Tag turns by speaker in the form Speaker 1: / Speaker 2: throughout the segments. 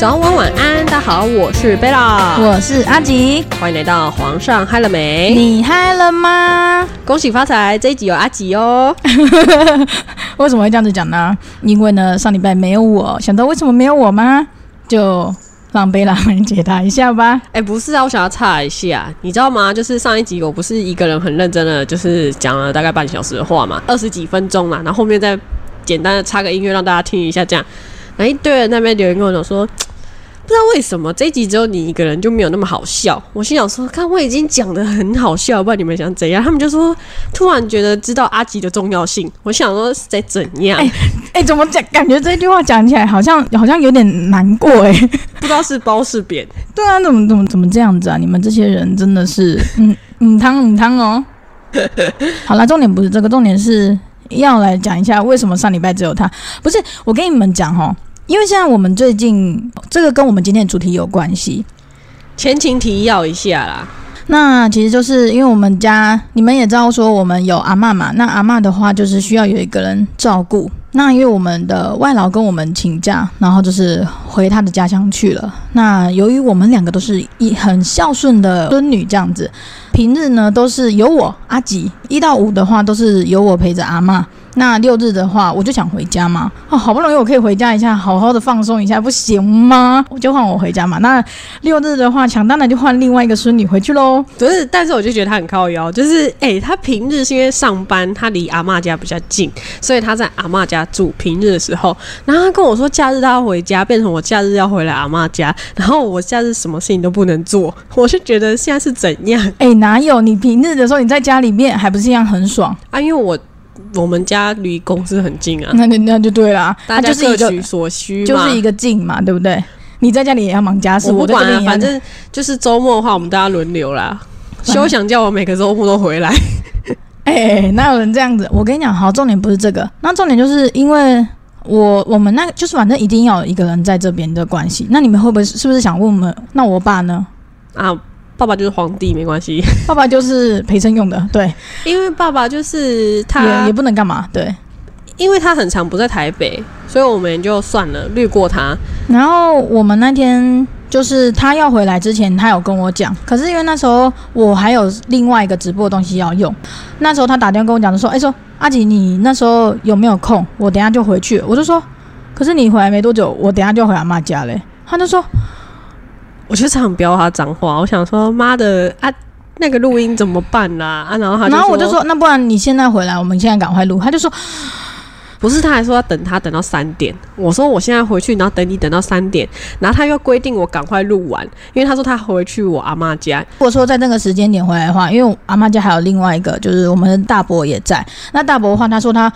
Speaker 1: 早晚晚安，大家好，我是贝拉，
Speaker 2: 我是阿吉，
Speaker 1: 欢迎来到皇上嗨了没？
Speaker 2: 你嗨了吗？
Speaker 1: 恭喜发财，这一集有阿吉哦。
Speaker 2: 为什么会这样子讲呢？因为呢，上礼拜没有我，想到为什么没有我吗？就让贝拉来解答一下吧。
Speaker 1: 哎，不是啊，我想要插一下，你知道吗？就是上一集我不是一个人很认真的，就是讲了大概半小时的话嘛，二十几分钟嘛，然后后面再简单的插个音乐让大家听一下，这样。然后一堆人那边留言跟我讲说。不知道为什么这一集只有你一个人就没有那么好笑。我心想说，看我已经讲的很好笑，不知道你们想怎样。他们就说突然觉得知道阿吉的重要性。我想说在怎样？
Speaker 2: 哎哎，怎么讲？感觉这句话讲起来好像好像有点难过哎，
Speaker 1: 不知道是褒是贬。
Speaker 2: 对啊，怎么怎么怎么这样子啊？你们这些人真的是嗯嗯汤嗯汤哦。好了，重点不是这个，重点是要来讲一下为什么上礼拜只有他。不是我跟你们讲哈。因为现在我们最近这个跟我们今天的主题有关系，
Speaker 1: 前情提要一下啦。
Speaker 2: 那其实就是因为我们家你们也知道说我们有阿妈嘛，那阿妈的话就是需要有一个人照顾。那因为我们的外劳跟我们请假，然后就是回他的家乡去了。那由于我们两个都是一很孝顺的孙女这样子，平日呢都是由我阿吉一到五的话都是由我陪着阿妈。那六日的话，我就想回家嘛。哦，好不容易我可以回家一下，好好的放松一下，不行吗？我就换我回家嘛。那六日的话，想当然就换另外一个孙女回去喽。
Speaker 1: 不是，但是我就觉得他很靠腰，就是哎，他平日是因为上班，他离阿妈家比较近，所以他在阿妈家住。平日的时候，然后他跟我说假日他要回家，变成我假日要回来阿妈家，然后我假日什么事情都不能做。我是觉得现在是怎样？
Speaker 2: 哎，哪有？你平日的时候你在家里面还不是一样很爽
Speaker 1: 啊？因为我。我们家离公司很近啊，
Speaker 2: 那那那就对啦，
Speaker 1: 大家各取所需，
Speaker 2: 就是一个近嘛，对不对？你在家里也要忙家事，
Speaker 1: 我不管，反正就是周末的话，我们大家轮流啦。休想叫我每个周末都回来，
Speaker 2: 哎，哪有人这样子？我跟你讲，好，重点不是这个，那重点就是因为我我们那就是反正一定要有一个人在这边的关系。那你们会不会是不是想问我们？那我爸呢？
Speaker 1: 啊。爸爸就是皇帝，没关系。
Speaker 2: 爸爸就是陪衬用的，对。
Speaker 1: 因为爸爸就是他
Speaker 2: 也也不能干嘛，对。
Speaker 1: 因为他很长不在台北，所以我们就算了，略过他。
Speaker 2: 然后我们那天就是他要回来之前，他有跟我讲，可是因为那时候我还有另外一个直播的东西要用，那时候他打电话跟我讲的说：“哎，说阿吉，你那时候有没有空？我等下就回去。”我就说：“可是你回来没多久，我等下就回阿妈家嘞。”他就说。
Speaker 1: 我就常飙他脏话，我想说妈的啊，那个录音怎么办啦？啊，然后他，
Speaker 2: 然后我就说，那不然你现在回来，我们现在赶快录。他就说，
Speaker 1: 不是，他还说要等他等到三点。我说我现在回去，然后等你等到三点，然后他又规定我赶快录完，因为他说他回去我阿妈家。
Speaker 2: 如果说在那个时间点回来的话，因为阿妈家还有另外一个，就是我们的大伯也在。那大伯的话，他说他。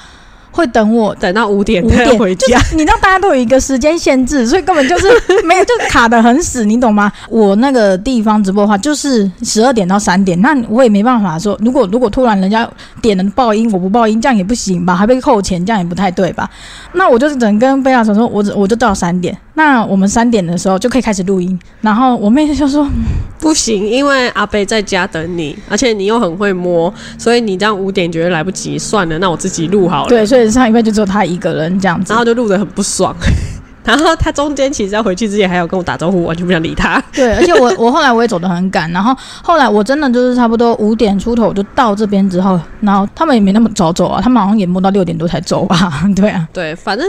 Speaker 2: 会等我
Speaker 1: 等到五点五点回家，
Speaker 2: 你知道大家都有一个时间限制，所以根本就是 没有，就卡的很死，你懂吗？我那个地方直播的话，就是十二点到三点，那我也没办法说，如果如果突然人家点了爆音，我不报音，这样也不行吧？还被扣钱，这样也不太对吧？那我就是只能跟贝亚说，我我就到三点，那我们三点的时候就可以开始录音。然后我妹就说
Speaker 1: 不行，因为阿贝在家等你，而且你又很会摸，所以你这样五点觉得来不及，算了，那我自己录好了。
Speaker 2: 对，所以。上一辈就只有他一个人这样子，
Speaker 1: 然后就录得很不爽。然后他中间其实要回去之前还有跟我打招呼，完全不想理他。
Speaker 2: 对，而且我我后来我也走得很赶，然后后来我真的就是差不多五点出头就到这边之后，然后他们也没那么早走啊，他们好像也摸到六点多才走吧？对啊，
Speaker 1: 对，反正。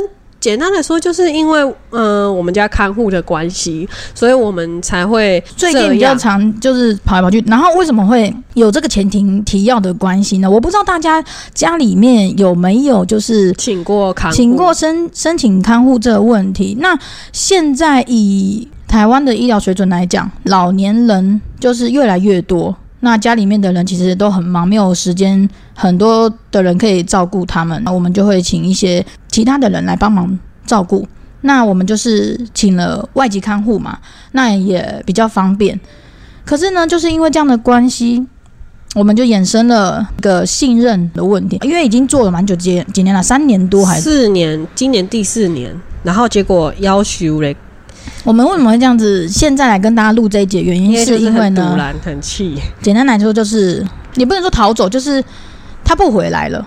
Speaker 1: 简单来说，就是因为呃，我们家看护的关系，所以我们才会
Speaker 2: 最近比较常就是跑来跑去。然后为什么会有这个前庭提要的关系呢？我不知道大家家里面有没有就是
Speaker 1: 请过看
Speaker 2: 请过申申请看护这个问题。那现在以台湾的医疗水准来讲，老年人就是越来越多。那家里面的人其实都很忙，没有时间，很多的人可以照顾他们，那我们就会请一些其他的人来帮忙照顾。那我们就是请了外籍看护嘛，那也比较方便。可是呢，就是因为这样的关系，我们就衍生了一个信任的问题，因为已经做了蛮久几几年了，三年多还是
Speaker 1: 四年，今年第四年，然后结果要求嘞。
Speaker 2: 我们为什么会这样子？现在来跟大家录这一节，原因是因为呢，
Speaker 1: 很气。
Speaker 2: 简单来说，就是你不能说逃走，就是他不回来了。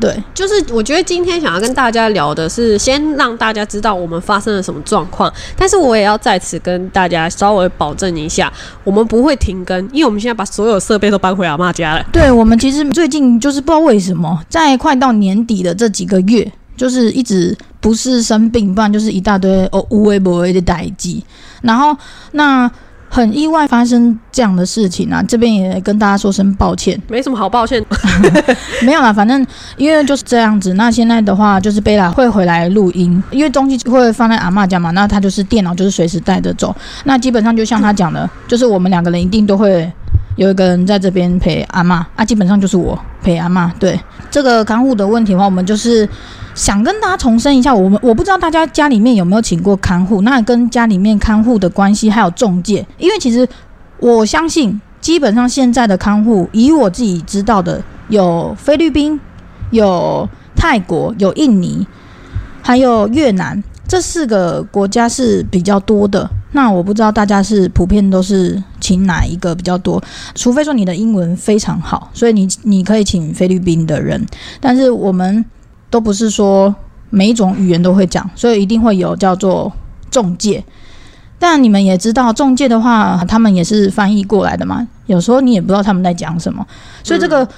Speaker 2: 对，
Speaker 1: 就是我觉得今天想要跟大家聊的是，先让大家知道我们发生了什么状况，但是我也要在此跟大家稍微保证一下，我们不会停更，因为我们现在把所有设备都搬回阿妈家了。
Speaker 2: 对我们其实最近就是不知道为什么，在快到年底的这几个月，就是一直不是生病，不然就是一大堆哦无微不微的代际，然后那。很意外发生这样的事情啊！这边也跟大家说声抱歉，
Speaker 1: 没什么好抱歉，
Speaker 2: 没有啦，反正因为就是这样子。那现在的话，就是贝拉会回来录音，因为东西会放在阿妈家嘛，那他就是电脑就是随时带着走。那基本上就像他讲的，就是我们两个人一定都会有一个人在这边陪阿妈啊，基本上就是我陪阿妈。对这个看护的问题的话，我们就是。想跟大家重申一下，我们我不知道大家家里面有没有请过看护，那跟家里面看护的关系还有中介，因为其实我相信，基本上现在的看护，以我自己知道的，有菲律宾、有泰国、有印尼，还有越南这四个国家是比较多的。那我不知道大家是普遍都是请哪一个比较多，除非说你的英文非常好，所以你你可以请菲律宾的人，但是我们。都不是说每一种语言都会讲，所以一定会有叫做中介。但你们也知道，中介的话，他们也是翻译过来的嘛。有时候你也不知道他们在讲什么，所以这个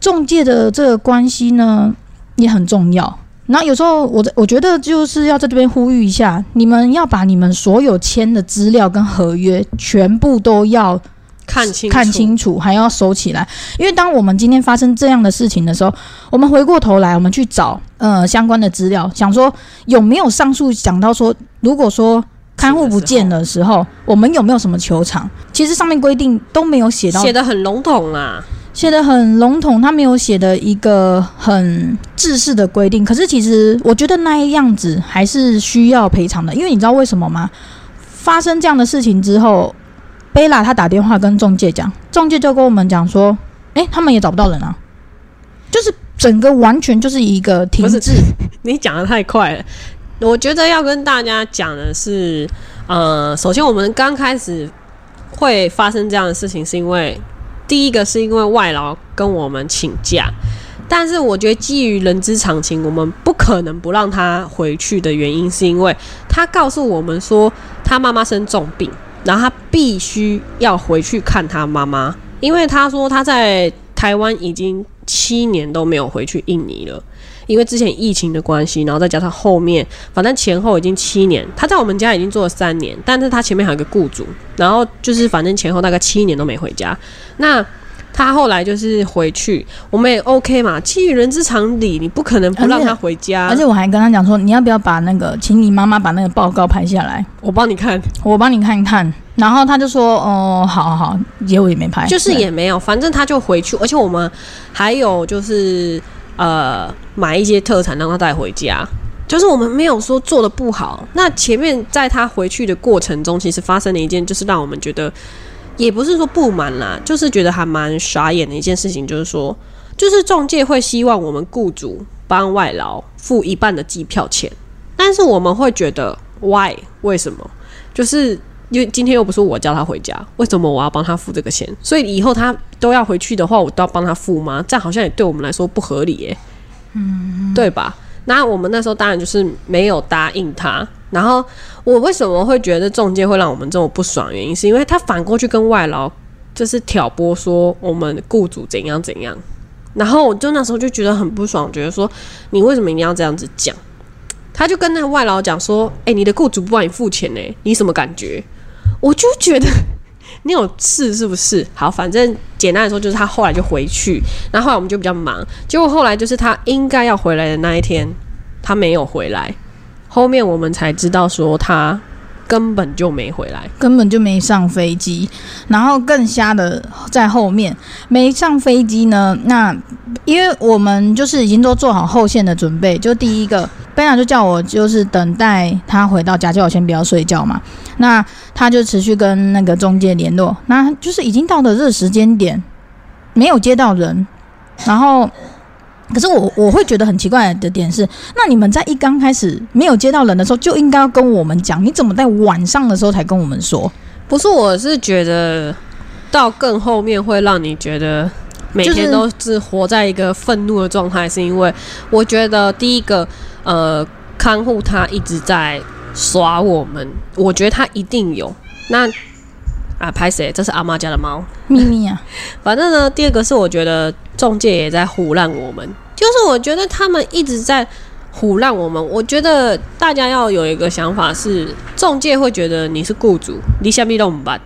Speaker 2: 中介的这个关系呢也很重要。然后有时候我我觉得就是要在这边呼吁一下，你们要把你们所有签的资料跟合约全部都要。
Speaker 1: 看清
Speaker 2: 看清楚，还要收起来。因为当我们今天发生这样的事情的时候，我们回过头来，我们去找呃相关的资料，想说有没有上述讲到说，如果说看护不见的时候，我们有没有什么球场？其实上面规定都没有写到，
Speaker 1: 写的很笼统啊，
Speaker 2: 写的很笼统，他没有写的一个很制式的规定。可是其实我觉得那样子还是需要赔偿的，因为你知道为什么吗？发生这样的事情之后。贝拉他打电话跟中介讲，中介就跟我们讲说，哎，他们也找不到人啊，就是整个完全就是一个停滞。
Speaker 1: 你讲的太快了，我觉得要跟大家讲的是，呃，首先我们刚开始会发生这样的事情，是因为第一个是因为外劳跟我们请假，但是我觉得基于人之常情，我们不可能不让他回去的原因，是因为他告诉我们说他妈妈生重病。然后他必须要回去看他妈妈，因为他说他在台湾已经七年都没有回去印尼了，因为之前疫情的关系，然后再加上后面，反正前后已经七年，他在我们家已经做了三年，但是他前面还有个雇主，然后就是反正前后大概七年都没回家，那。他后来就是回去，我们也 OK 嘛。基于人之常理，你不可能不让他回家。
Speaker 2: 而且我还跟他讲说，你要不要把那个，请你妈妈把那个报告拍下来，
Speaker 1: 我帮你看，
Speaker 2: 我帮你看一看。然后他就说，哦，好好好，结果也没拍，
Speaker 1: 就是也没有，反正他就回去。而且我们还有就是呃，买一些特产让他带回家。就是我们没有说做的不好。那前面在他回去的过程中，其实发生了一件，就是让我们觉得。也不是说不满啦，就是觉得还蛮傻眼的一件事情，就是说，就是中介会希望我们雇主帮外劳付一半的机票钱，但是我们会觉得，why？为什么？就是因为今天又不是我叫他回家，为什么我要帮他付这个钱？所以以后他都要回去的话，我都要帮他付吗？这样好像也对我们来说不合理耶，嗯，对吧？那我们那时候当然就是没有答应他。然后我为什么会觉得中介会让我们这么不爽？原因是因为他反过去跟外劳就是挑拨说我们雇主怎样怎样。然后我就那时候就觉得很不爽，觉得说你为什么一定要这样子讲？他就跟那个外劳讲说：“哎，你的雇主不帮你付钱呢，你什么感觉？”我就觉得 你有事是不是？好，反正简单来说就是他后来就回去，然后后来我们就比较忙。结果后来就是他应该要回来的那一天，他没有回来。后面我们才知道，说他根本就没回来，
Speaker 2: 根本就没上飞机。然后更瞎的在后面，没上飞机呢。那因为我们就是已经都做好后线的准备，就第一个贝娜就叫我就是等待他回到家，叫我先不要睡觉嘛。那他就持续跟那个中介联络，那就是已经到了这时间点，没有接到人，然后。可是我我会觉得很奇怪的点是，那你们在一刚开始没有接到人的时候，就应该要跟我们讲，你怎么在晚上的时候才跟我们说？
Speaker 1: 不是，我是觉得到更后面会让你觉得每天都是活在一个愤怒的状态，是因为我觉得第一个，呃，看护他一直在耍我们，我觉得他一定有那啊，拍谁？这是阿妈家的猫
Speaker 2: 秘密啊。
Speaker 1: 反正呢，第二个是我觉得中介也在胡乱我们，就是我觉得他们一直在胡乱我们。我觉得大家要有一个想法是，中介会觉得你是雇主，你下面都不办。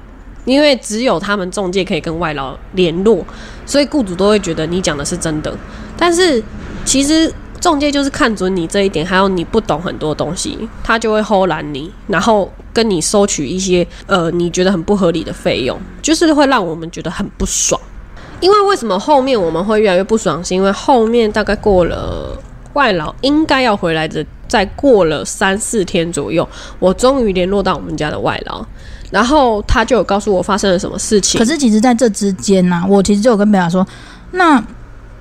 Speaker 1: 因为只有他们中介可以跟外劳联络，所以雇主都会觉得你讲的是真的。但是其实中介就是看准你这一点，还有你不懂很多东西，他就会偷懒你，然后跟你收取一些呃你觉得很不合理的费用，就是会让我们觉得很不爽。因为为什么后面我们会越来越不爽？是因为后面大概过了外劳应该要回来的，再过了三四天左右，我终于联络到我们家的外劳。然后他就有告诉我发生了什么事情。
Speaker 2: 可是其实在这之间呢，我其实就有跟贝拉说，那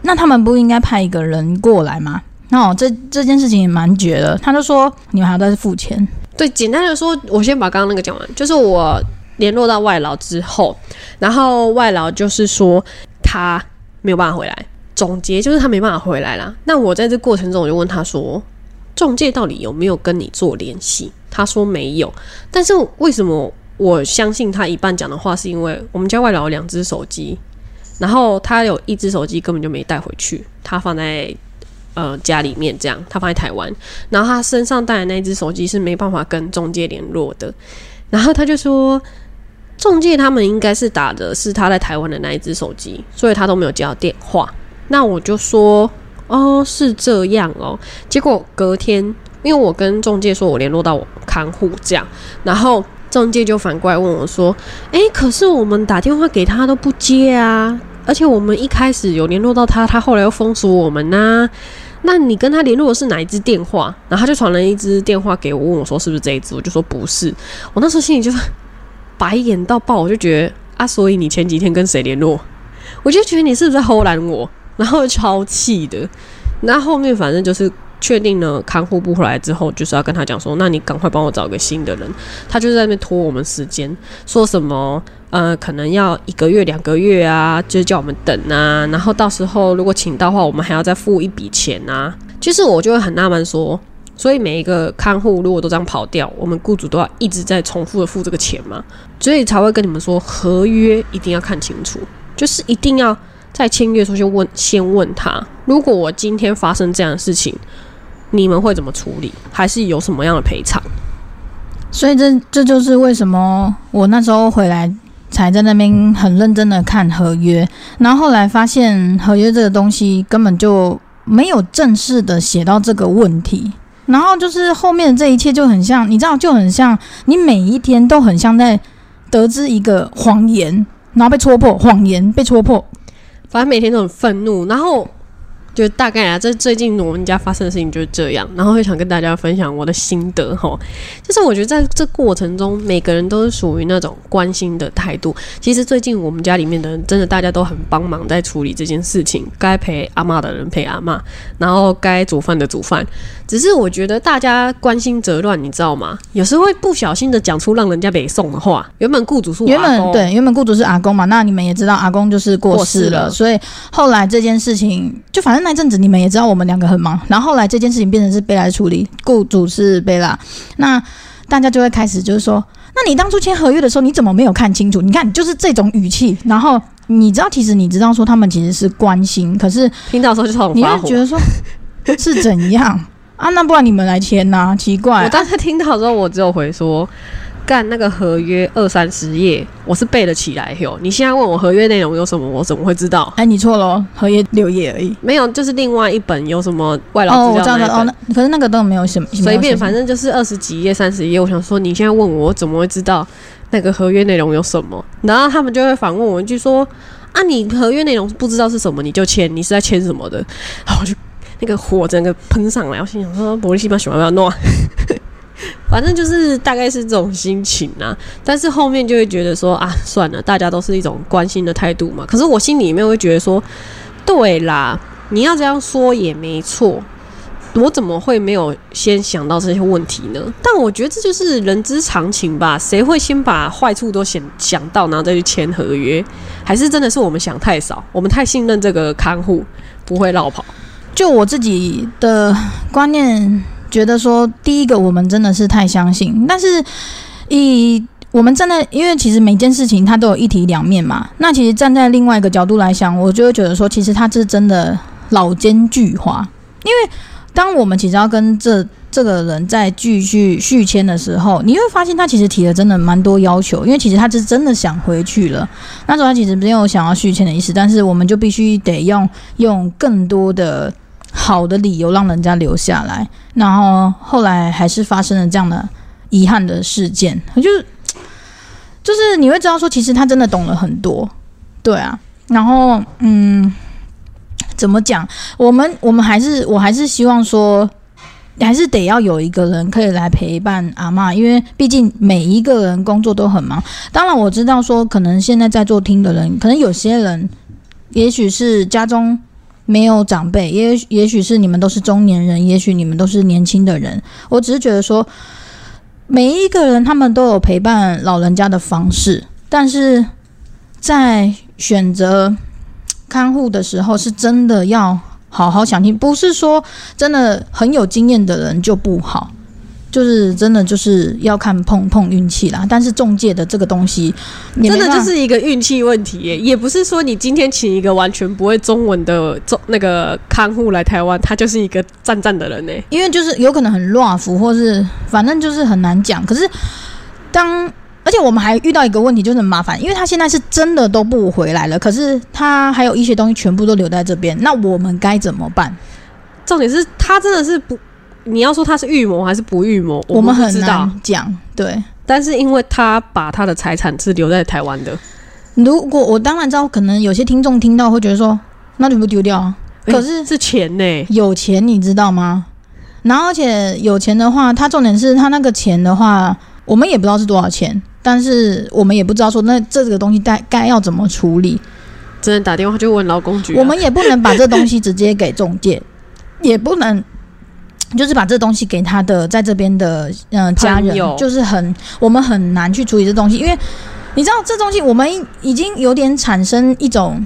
Speaker 2: 那他们不应该派一个人过来吗？那这这件事情也蛮绝的。他就说你们还要再付钱。
Speaker 1: 对，简单的说，我先把刚刚那个讲完。就是我联络到外劳之后，然后外劳就是说他没有办法回来。总结就是他没办法回来啦。那我在这过程中，我就问他说，中介到底有没有跟你做联系？他说没有。但是为什么？我相信他一半讲的话，是因为我们家外老两只手机，然后他有一只手机根本就没带回去，他放在呃家里面，这样他放在台湾，然后他身上带的那只手机是没办法跟中介联络的，然后他就说中介他们应该是打的是他在台湾的那一只手机，所以他都没有接到电话。那我就说哦是这样哦，结果隔天因为我跟中介说我联络到我看护这样，然后。中介就反过来问我说：“诶，可是我们打电话给他都不接啊，而且我们一开始有联络到他，他后来又封锁我们呐。那你跟他联络的是哪一支电话？然后他就传了一支电话给我，问我说是不是这一支？我就说不是。我那时候心里就是白眼到爆，我就觉得啊，所以你前几天跟谁联络？我就觉得你是不是在偷懒我？然后超气的。那后面反正就是。”确定了看护不回来之后，就是要跟他讲说，那你赶快帮我找个新的人。他就在那边拖我们时间，说什么呃，可能要一个月、两个月啊，就叫我们等啊。然后到时候如果请到话，我们还要再付一笔钱啊。其实我就会很纳闷说，所以每一个看护如果都这样跑掉，我们雇主都要一直在重复的付这个钱吗？所以才会跟你们说，合约一定要看清楚，就是一定要在签约的时候就问，先问他，如果我今天发生这样的事情。你们会怎么处理？还是有什么样的赔偿？
Speaker 2: 所以这这就是为什么我那时候回来才在那边很认真的看合约，然后后来发现合约这个东西根本就没有正式的写到这个问题，然后就是后面的这一切就很像，你知道，就很像你每一天都很像在得知一个谎言，然后被戳破，谎言被戳破，
Speaker 1: 反正每天都很愤怒，然后。就大概啊，这最近我们家发生的事情就是这样，然后会想跟大家分享我的心得哈。就是我觉得在这过程中，每个人都是属于那种关心的态度。其实最近我们家里面的人，真的大家都很帮忙在处理这件事情。该陪阿妈的人陪阿妈，然后该煮饭的煮饭。只是我觉得大家关心则乱，你知道吗？有时候会不小心的讲出让人家北宋的话。原本雇主是
Speaker 2: 原本对，原本雇主是阿公嘛。那你们也知道，阿公就是过世了，所以后来这件事情就反正。那阵子你们也知道，我们两个很忙。然后后来这件事情变成是贝拉处理，雇主是贝拉。那大家就会开始就是说，那你当初签合约的时候，你怎么没有看清楚？你看，就是这种语气。然后你知道，其实你知道说他们其实是关心，可是
Speaker 1: 听到时候就
Speaker 2: 你会觉得说是怎样啊？那不然你们来签呐？奇怪，
Speaker 1: 我当时听到的时候，我只有回说。干那个合约二三十页，我是背得起来哟。你现在问我合约内容有什么，我怎么会知道？
Speaker 2: 哎，你错了，合约六页而已。
Speaker 1: 没有，就是另外一本有什么外劳资料那
Speaker 2: 哦，那可是那个都没有什么
Speaker 1: 随便，反正就是二十几页、三十页。我想说，你现在问我，我怎么会知道那个合约内容有什么？然后他们就会反问我一句说：“啊，你合约内容不知道是什么，你就签，你是在签什么的？”然后我就那个火整个喷上来，我心想说：“玻璃西巴喜欢不要弄。”反正就是大概是这种心情啊，但是后面就会觉得说啊，算了，大家都是一种关心的态度嘛。可是我心里面会觉得说，对啦，你要这样说也没错。我怎么会没有先想到这些问题呢？但我觉得这就是人之常情吧，谁会先把坏处都想想到，然后再去签合约？还是真的是我们想太少，我们太信任这个看护不会绕跑？
Speaker 2: 就我自己的观念，觉得说，第一个我们真的是太相信，但是以我们站在，因为其实每件事情它都有一体两面嘛。那其实站在另外一个角度来想，我就会觉得说，其实它是真的老奸巨猾。因为当我们其实要跟这这个人在继续续签的时候，你会发现他其实提了真的蛮多要求。因为其实他是真的想回去了，那时候他其实没有想要续签的意思，但是我们就必须得用用更多的好的理由让人家留下来。然后后来还是发生了这样的遗憾的事件，就。就是你会知道说，其实他真的懂了很多，对啊。然后，嗯，怎么讲？我们我们还是我还是希望说，还是得要有一个人可以来陪伴阿妈，因为毕竟每一个人工作都很忙。当然，我知道说，可能现在在做听的人，可能有些人，也许是家中没有长辈，也也许是你们都是中年人，也许你们都是年轻的人。我只是觉得说。每一个人，他们都有陪伴老人家的方式，但是在选择看护的时候，是真的要好好想听，不是说真的很有经验的人就不好。就是真的就是要看碰碰运气啦，但是中介的这个东西，
Speaker 1: 真的就是一个运气问题耶，也不是说你今天请一个完全不会中文的中那个看护来台湾，他就是一个站站的人呢。
Speaker 2: 因为就是有可能很乱服，或是反正就是很难讲。可是当而且我们还遇到一个问题，就是很麻烦，因为他现在是真的都不回来了，可是他还有一些东西全部都留在这边，那我们该怎么办？
Speaker 1: 重点是他真的是不。你要说他是预谋还是不预谋，我们
Speaker 2: 很难讲。对，
Speaker 1: 但是因为他把他的财产是留在台湾的，
Speaker 2: 如果我当然知道，可能有些听众听到会觉得说，那你不丢掉啊？可是
Speaker 1: 是钱呢，
Speaker 2: 有钱你知道吗？然后而且有钱的话，他重点是他那个钱的话，我们也不知道是多少钱，但是我们也不知道说那这个东西该该要怎么处理。
Speaker 1: 只能打电话就问劳工局，
Speaker 2: 我们也不能把这东西直接给中介，也不能。就是把这东西给他的在这边的嗯家人，就是很我们很难去处理这东西，因为你知道这东西我们已经有点产生一种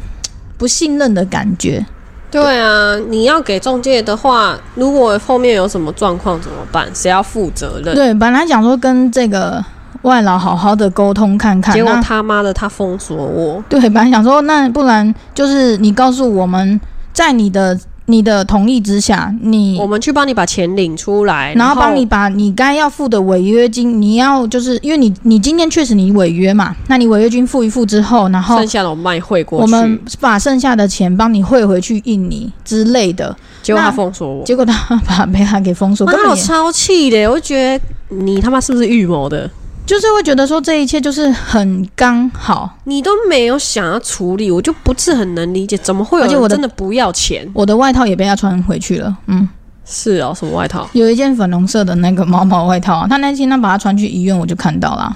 Speaker 2: 不信任的感觉。
Speaker 1: 对啊，你要给中介的话，如果后面有什么状况怎么办？谁要负责任？
Speaker 2: 对，本来想说跟这个外劳好好的沟通看看，
Speaker 1: 结果他妈的他封锁我。
Speaker 2: 对，本来想说那不然就是你告诉我们在你的。你的同意之下，你
Speaker 1: 我们去帮你把钱领出来，
Speaker 2: 然后帮你把你该要付的违约金，你要就是因为你你今天确实你违约嘛，那你违约金付一付之后，然后
Speaker 1: 剩下的我们帮你汇过去，
Speaker 2: 我们把剩下的钱帮你汇回去印尼之类的。
Speaker 1: 结果他封锁我，
Speaker 2: 结果他把被他给封锁，
Speaker 1: 那我超气的，我就觉得你他妈是不是预谋的？
Speaker 2: 就是会觉得说这一切就是很刚好，
Speaker 1: 你都没有想要处理，我就不是很能理解，怎么会有？而且我真的不要钱，
Speaker 2: 我的外套也被他穿回去了。嗯，
Speaker 1: 是哦，什么外套？
Speaker 2: 有一件粉红色的那个毛毛外套，他那天他把它穿去医院，我就看到了。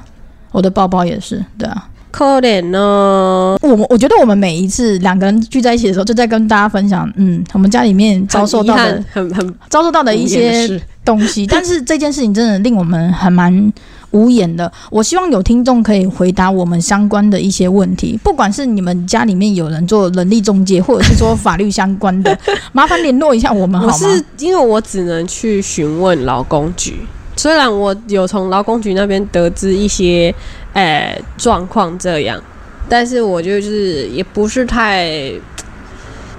Speaker 2: 我的包包也是，对啊，
Speaker 1: 可怜哦。
Speaker 2: 我我觉得我们每一次两个人聚在一起的时候，就在跟大家分享，嗯，我们家里面遭受到的
Speaker 1: 很很
Speaker 2: 遭受到的一些东西，但是这件事情真的令我们还蛮。无言的，我希望有听众可以回答我们相关的一些问题，不管是你们家里面有人做人力中介，或者是说法律相关的，麻烦联络一下我们好吗？
Speaker 1: 我是因为我只能去询问劳工局，虽然我有从劳工局那边得知一些诶状况这样，但是我就是也不是太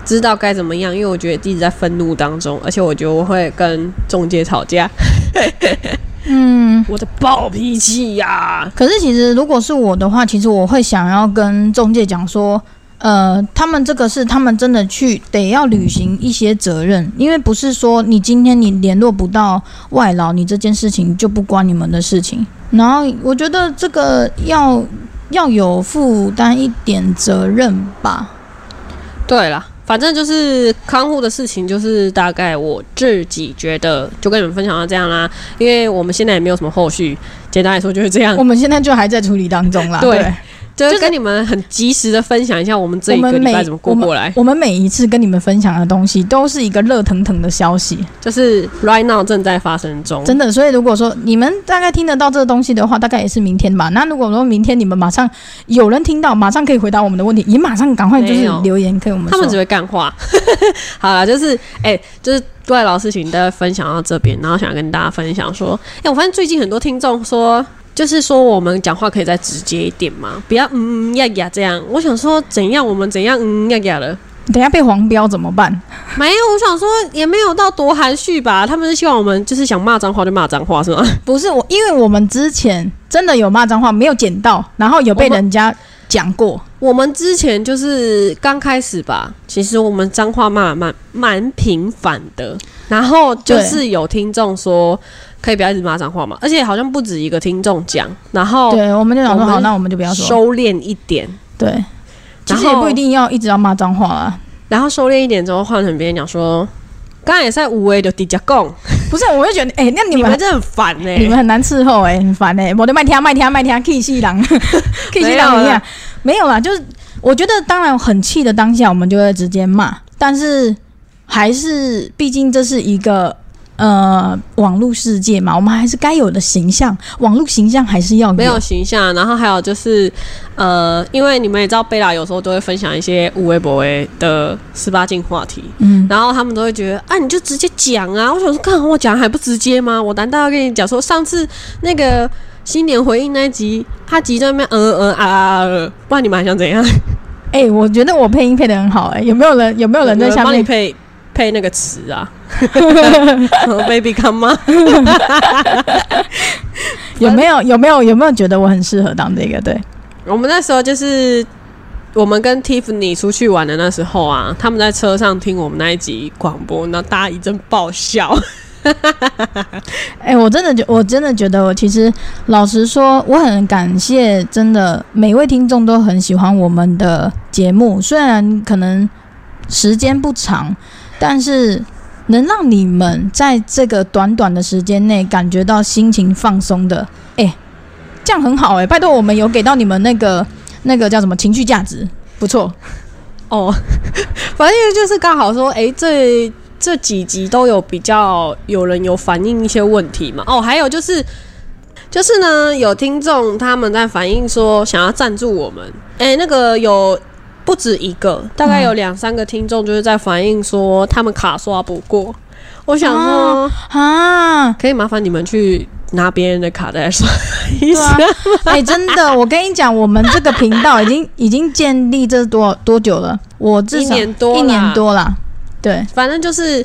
Speaker 1: 知道该怎么样，因为我觉得一直在愤怒当中，而且我觉得我会跟中介吵架。嗯，我的暴脾气呀！
Speaker 2: 可是其实如果是我的话，其实我会想要跟中介讲说，呃，他们这个是他们真的去得要履行一些责任，因为不是说你今天你联络不到外劳，你这件事情就不关你们的事情。然后我觉得这个要要有负担一点责任吧。
Speaker 1: 对了。反正就是康护的事情，就是大概我自己觉得就跟你们分享到这样啦。因为我们现在也没有什么后续，简单来说就是这样。
Speaker 2: 我们现在就还在处理当中啦。对，就是
Speaker 1: 就是跟你们很及时的分享一下我们这一个礼拜怎么过过来，
Speaker 2: 我们每一次跟你们分享的东西都是一个热腾腾的消息，
Speaker 1: 就是 right now 正在发生中。
Speaker 2: 真的。所以如果说你们大概听得到这个东西的话，大概也是明天吧。那如果说明天你们马上有人听到，马上可以回答我们的问题，也马上赶快就是留言给我们。
Speaker 1: 他们只会干话。好了，就是哎、就是怪老事情大家分享到这边，然后想跟大家分享说，哎、我发现最近很多听众说。就是说，我们讲话可以再直接一点吗，不要嗯嗯呀呀这样。我想说，怎样我们怎样嗯嗯呀呀的，
Speaker 2: 等下被黄标怎么办？
Speaker 1: 没有。我想说，也没有到多含蓄吧。他们是希望我们就是想骂脏话就骂脏话是吗？
Speaker 2: 不是我，因为我们之前真的有骂脏话，没有捡到，然后有被人家讲过。
Speaker 1: 我们之前就是刚开始吧，其实我们脏话骂蛮蛮频繁的，然后就是有听众说可以不要一直骂脏话嘛，而且好像不止一个听众讲，然后
Speaker 2: 对，我们就想说，好，那我们就不要说。
Speaker 1: 收敛一点，
Speaker 2: 对，其实也不一定要一直要骂脏话啊。
Speaker 1: 然后收敛一点之后换成别人讲说，刚才也在无为的底下讲，
Speaker 2: 不是，我就觉得，哎、那你们
Speaker 1: 你们真的很烦呢、
Speaker 2: 你们很难伺候哎、很烦哎、我的麦听麦听麦听 K 西郎 K 西郎一样，没有啦，就是我觉得当然很气的当下，我们就会直接骂，但是还是毕竟这是一个。呃，网络世界嘛，我们还是该有的形象，网络形象还是要
Speaker 1: 没有形象，然后还有就是，呃，因为你们也知道，贝拉有时候都会分享一些无微博微的十八禁话题，
Speaker 2: 嗯，
Speaker 1: 然后他们都会觉得，啊，你就直接讲啊！我想说，看我讲还不直接吗？我难道要跟你讲说，上次那个新年回应那一集，他急在那边呃呃啊啊不然你们还想怎样？
Speaker 2: 哎、我觉得我配音配的很好哎、有没有人有没有人在下面？
Speaker 1: 帮你配配那个词啊？Baby come on，？
Speaker 2: 有没有有没有有没有觉得我很适合当这个？对，
Speaker 1: 我们那时候就是我们跟 Tiffany 出去玩的那时候啊，他们在车上听我们那一集广播，然后大家一阵爆笑。
Speaker 2: 哎、我真的觉，我真的觉得，我其实老实说，我很感谢，真的每位听众都很喜欢我们的节目，虽然可能时间不长，但是能让你们在这个短短的时间内感觉到心情放松的，哎、这样很好哎、拜托我们有给到你们那个那个叫什么情绪价值，不错。
Speaker 1: 哦，反正就是刚好说，哎、这这几集都有比较有人有反映一些问题嘛。哦，还有就是。就是呢，有听众他们在反映说想要赞助我们，哎、那个有不止一个，大概有两三个听众就是在反映说他们卡刷不过。我想说，
Speaker 2: 啊，
Speaker 1: 可以麻烦你们去拿别人的卡再刷一下。
Speaker 2: 哎、真的，我跟你讲，我们这个频道已经 已经建立这多多久了？我至少
Speaker 1: 一年多啦
Speaker 2: 一年多啦。对，
Speaker 1: 反正就是，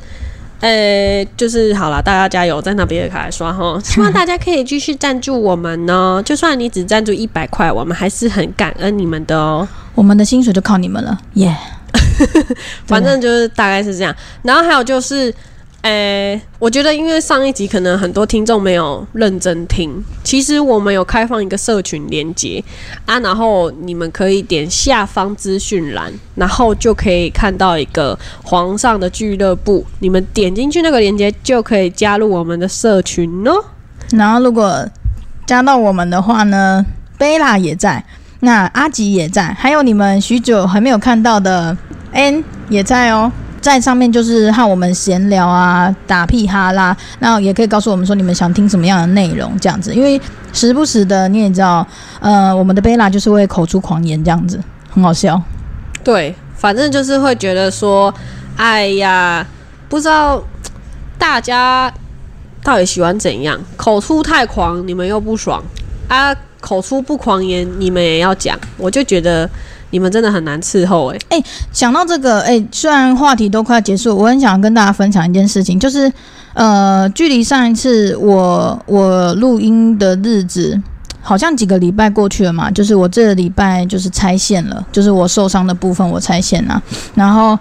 Speaker 1: 呃，就是好了，大家加油，在拿别的卡来刷哈。希望大家可以继续赞助我们呢。就算你只赞助一百块，我们还是很感恩你们的哦。
Speaker 2: 我们的薪水就靠你们了，耶、
Speaker 1: 反正就是大概是这样。然后还有就是。诶、我觉得因为上一集可能很多听众没有认真听，其实我们有开放一个社群连接啊，然后你们可以点下方资讯栏，然后就可以看到一个皇上的俱乐部，你们点进去那个连接就可以加入我们的社群哦。
Speaker 2: 然后如果加到我们的话呢，贝拉也在，那阿吉也在，还有你们许久还没有看到的 N 也在哦。在上面就是和我们闲聊啊，打屁哈啦，那也可以告诉我们说你们想听什么样的内容，这样子。因为时不时的你也知道，呃，我们的贝拉就是会口出狂言，这样子很好笑。
Speaker 1: 对，反正就是会觉得说，哎呀，不知道大家到底喜欢怎样，口出太狂，你们又不爽啊；口出不狂言，你们也要讲，我就觉得你们真的很难伺候哎、
Speaker 2: 想到这个，哎、虽然话题都快结束，我很想跟大家分享一件事情，就是呃，距离上一次我我录音的日子，好像几个礼拜过去了嘛，就是我这个礼拜就是拆线了，就是我受伤的部分我拆线了，然后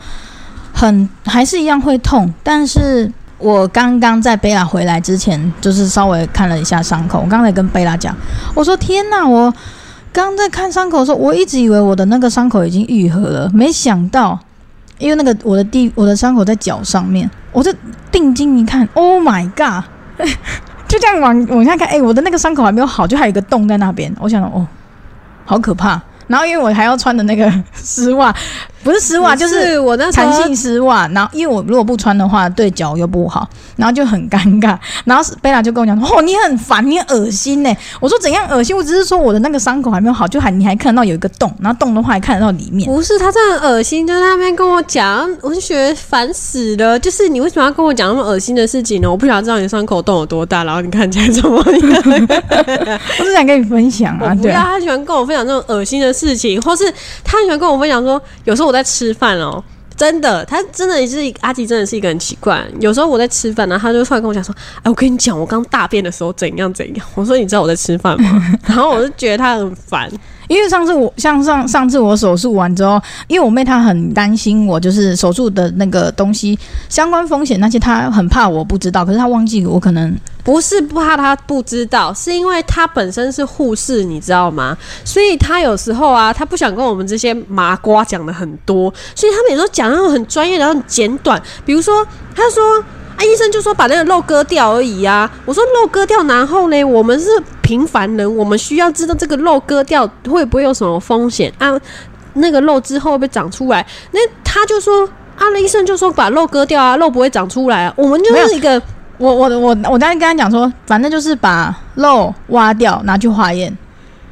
Speaker 2: 很还是一样会痛，但是。我刚刚在贝拉回来之前，就是稍微看了一下伤口。我刚才跟贝拉讲，我说：“天哪，我刚在看伤口的时候，我一直以为我的那个伤口已经愈合了，没想到，因为那个我的地我的伤口在脚上面，我就定睛一看，Oh my god！就这样往往下看，哎、我的那个伤口还没有好，就还有一个洞在那边。我想，哦，好可怕。然后因为我还要穿的那个 丝袜，不是丝袜，就是
Speaker 1: 我那
Speaker 2: 弹性丝袜。然后因为我如果不穿的话，对脚又不好，然后就很尴尬。然后贝拉就跟我讲说：“哦，你很烦，你很恶心呢。”我说：“怎样恶心？我只是说我的那个伤口还没有好，就还你还看得到有一个洞，然后洞的话还看得到里面。”
Speaker 1: 不是他真的很恶心，就在那边跟我讲，我就觉得烦死了。就是你为什么要跟我讲那么恶心的事情呢？我不想知道你伤口洞有多大，然后你看起来怎么样。
Speaker 2: 我是想跟你分享啊，对
Speaker 1: 我不要，他喜欢跟我分享这种恶心的事情，或是他喜欢跟我分享说，有时候我在吃饭哦。真的，他真的是阿吉，真的是一个很奇怪。有时候我在吃饭，然后他就突然跟我讲说：“哎，我跟你讲，我刚大便的时候怎样怎样。”我说：“你知道我在吃饭吗？” 然后我就觉得他很烦。
Speaker 2: 因为上次我像上上次我手术完之后，因为我妹她很担心我，就是手术的那个东西相关风险那些，她很怕我不知道，可是她忘记我可能
Speaker 1: 不是不怕他不知道，是因为他本身是护士，你知道吗？所以他有时候啊，他不想跟我们这些麻瓜讲的很多，所以他每次都讲那种很专业的、很简短。比如说，他说啊，医生就说把那个肉割掉而已啊。我说肉割掉，然后呢，我们是平凡人，我们需要知道这个肉割掉会不会有什么风险啊？那个肉之后会不会长出来？那他就说啊，那医生就说把肉割掉啊，肉不会长出来啊。我们就是一个。
Speaker 2: 我我我我当时跟他讲说，反正就是把肉挖掉拿去化验，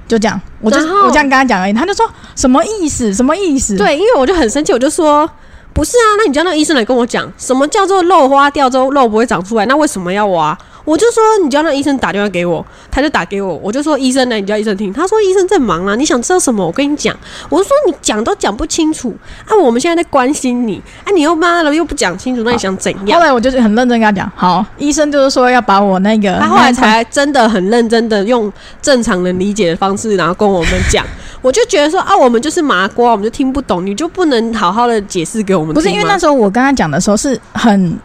Speaker 2: 就这样。我就我这样跟他讲而已，他就说什么意思？什么意思？，
Speaker 1: 对，因为我就很生气，我就说不是啊，那你叫那个医生来跟我讲，什么叫做肉挖掉之后肉不会长出来？那为什么要挖？我就说你叫那医生打电话给我，他就打给我，我就说医生呢，你叫医生听。他说医生在忙啊，你想知道什么？我跟你讲。我就说你讲都讲不清楚啊，我们现在在关心你啊，你又妈了又不讲清楚，那你想怎样
Speaker 2: 后？来我就是很认真跟他讲，好，医生就是说要把我那个，
Speaker 1: 他后来才真的很认真的用正常人理解的方式，然后跟我们讲。我就觉得说啊，我们就是麻瓜，我们就听不懂，你就不能好好的解释给我们？
Speaker 2: 不是因为那时候我跟他讲的时候是很，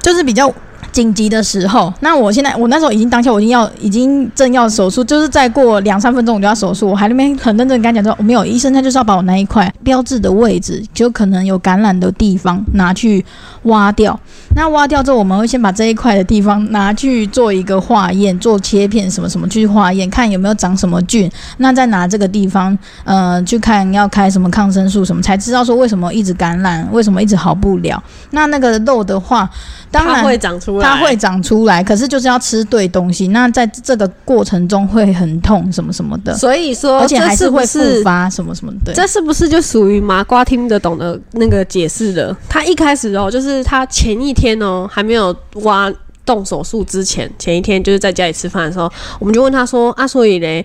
Speaker 2: 就是比较紧急的时候。那我现在我那时候已经当下我已经要已经正要手术，就是再过两三分钟我就要手术，我还那边很认真跟他讲说，我没有医生他就是要把我那一块标志的位置，就可能有感染的地方拿去挖掉。那挖掉之后，我们会先把这一块的地方拿去做一个化验，做切片什么什么去化验，看有没有长什么菌。那再拿这个地方，呃，去看要开什么抗生素什么，才知道说为什么一直感染，为什么一直好不了。那那个肉的话，当然
Speaker 1: 会长出来，
Speaker 2: 它会长出来，可是就是要吃对东西。那在这个过程中会很痛，什么什么的，
Speaker 1: 所以说，
Speaker 2: 而且还
Speaker 1: 是
Speaker 2: 会复发，什么什么的。
Speaker 1: 这是不是就属于麻瓜听得懂的那个解释的？他一开始哦，就是他前一天哦还没有挖动手术之前，前一天就是在家里吃饭的时候，我们就问他说啊，所以嘞。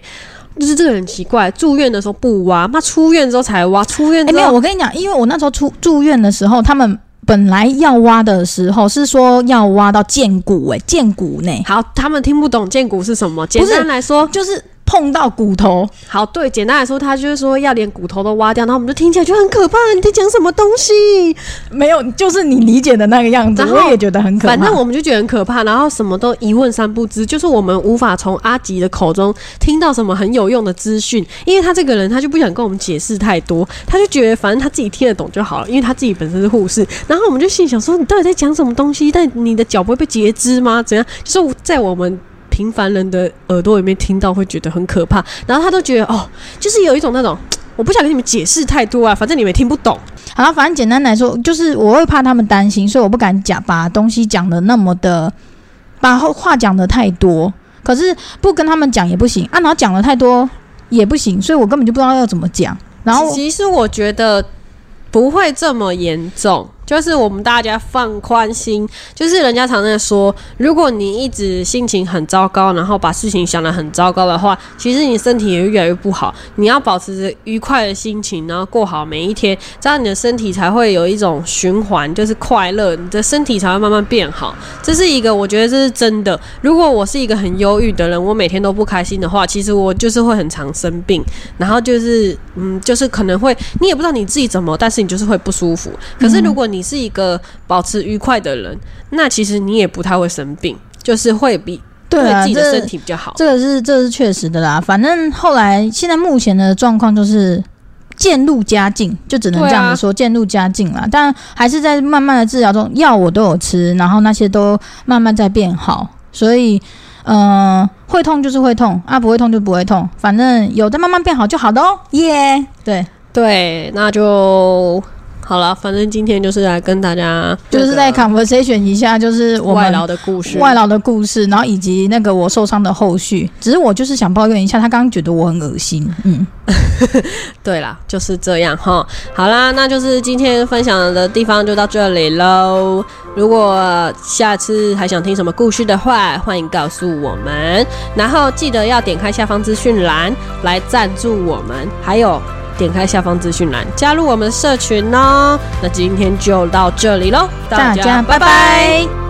Speaker 1: 就是这个很奇怪，住院的时候不挖，那出院之后才挖。出院
Speaker 2: 哎、没有，我跟你讲，因为我那时候出住院的时候，他们本来要挖的时候是说要挖到剑骨、哎，剑骨呢，
Speaker 1: 好，他们听不懂剑骨是什么。简单来说，
Speaker 2: 就是碰到骨头。
Speaker 1: 好，对，简单来说，他就是说要连骨头都挖掉，然后我们就听起来就很可怕。你在讲什么东西？
Speaker 2: 没有，就是你理解的那个样子，我也觉得很可怕。
Speaker 1: 反正我们就觉得很可怕，然后什么都一问三不知，就是我们无法从阿吉的口中听到什么很有用的资讯，因为他这个人他就不想跟我们解释太多，他就觉得反正他自己听得懂就好了，因为他自己本身是护士。然后我们就心想说，你到底在讲什么东西？但你的脚不会被截肢吗？怎样？就是在我们。平凡人的耳朵里面听到会觉得很可怕，然后他都觉得哦，就是有一种那种，我不想跟你们解释太多啊，反正你们也听不懂。
Speaker 2: 好了，反正简单来说，就是我会怕他们担心，所以我不敢讲把东西讲的那么的，把话讲的太多。可是不跟他们讲也不行啊，然后讲的太多也不行，所以我根本就不知道要怎么讲。然后
Speaker 1: 其实我觉得不会这么严重，就是我们大家放宽心。就是人家常在说，如果你一直心情很糟糕，然后把事情想得很糟糕的话，其实你身体也会越来越不好。你要保持着愉快的心情，然后过好每一天，这样你的身体才会有一种循环，就是快乐，你的身体才会慢慢变好。这是一个我觉得这是真的。如果我是一个很忧郁的人，我每天都不开心的话，其实我就是会很常生病，然后就是嗯，就是可能会你也不知道你自己怎么，但是你就是会不舒服。可是如果你是一个保持愉快的人，那其实你也不太会生病，就是会比
Speaker 2: 对啊，
Speaker 1: 自己的
Speaker 2: 这
Speaker 1: 身体比较好。
Speaker 2: 这个是这是确实的啦。反正后来现在目前的状况就是渐入佳境，就只能这样子说，渐入佳境啦。但还是在慢慢的治疗中，药我都有吃，然后那些都慢慢在变好，所以。嗯、会痛就是会痛啊，不会痛就不会痛，反正有在慢慢变好就好的哦，耶、对，
Speaker 1: 对，那就好了。反正今天就是来跟大家
Speaker 2: 就是在 conversation 一下，就是我们
Speaker 1: 外劳的故事。
Speaker 2: 外劳的故事，然后以及那个我受伤的后续。只是我就是想抱怨一下，他刚刚觉得我很恶心，嗯，
Speaker 1: 对啦，就是这样哈。好啦，那就是今天分享的地方就到这里喽。如果下次还想听什么故事的话，欢迎告诉我们。然后记得要点开下方资讯栏来赞助我们，还有点开下方资讯栏加入我们社群哦。那今天就到这里喽，
Speaker 2: 大家拜拜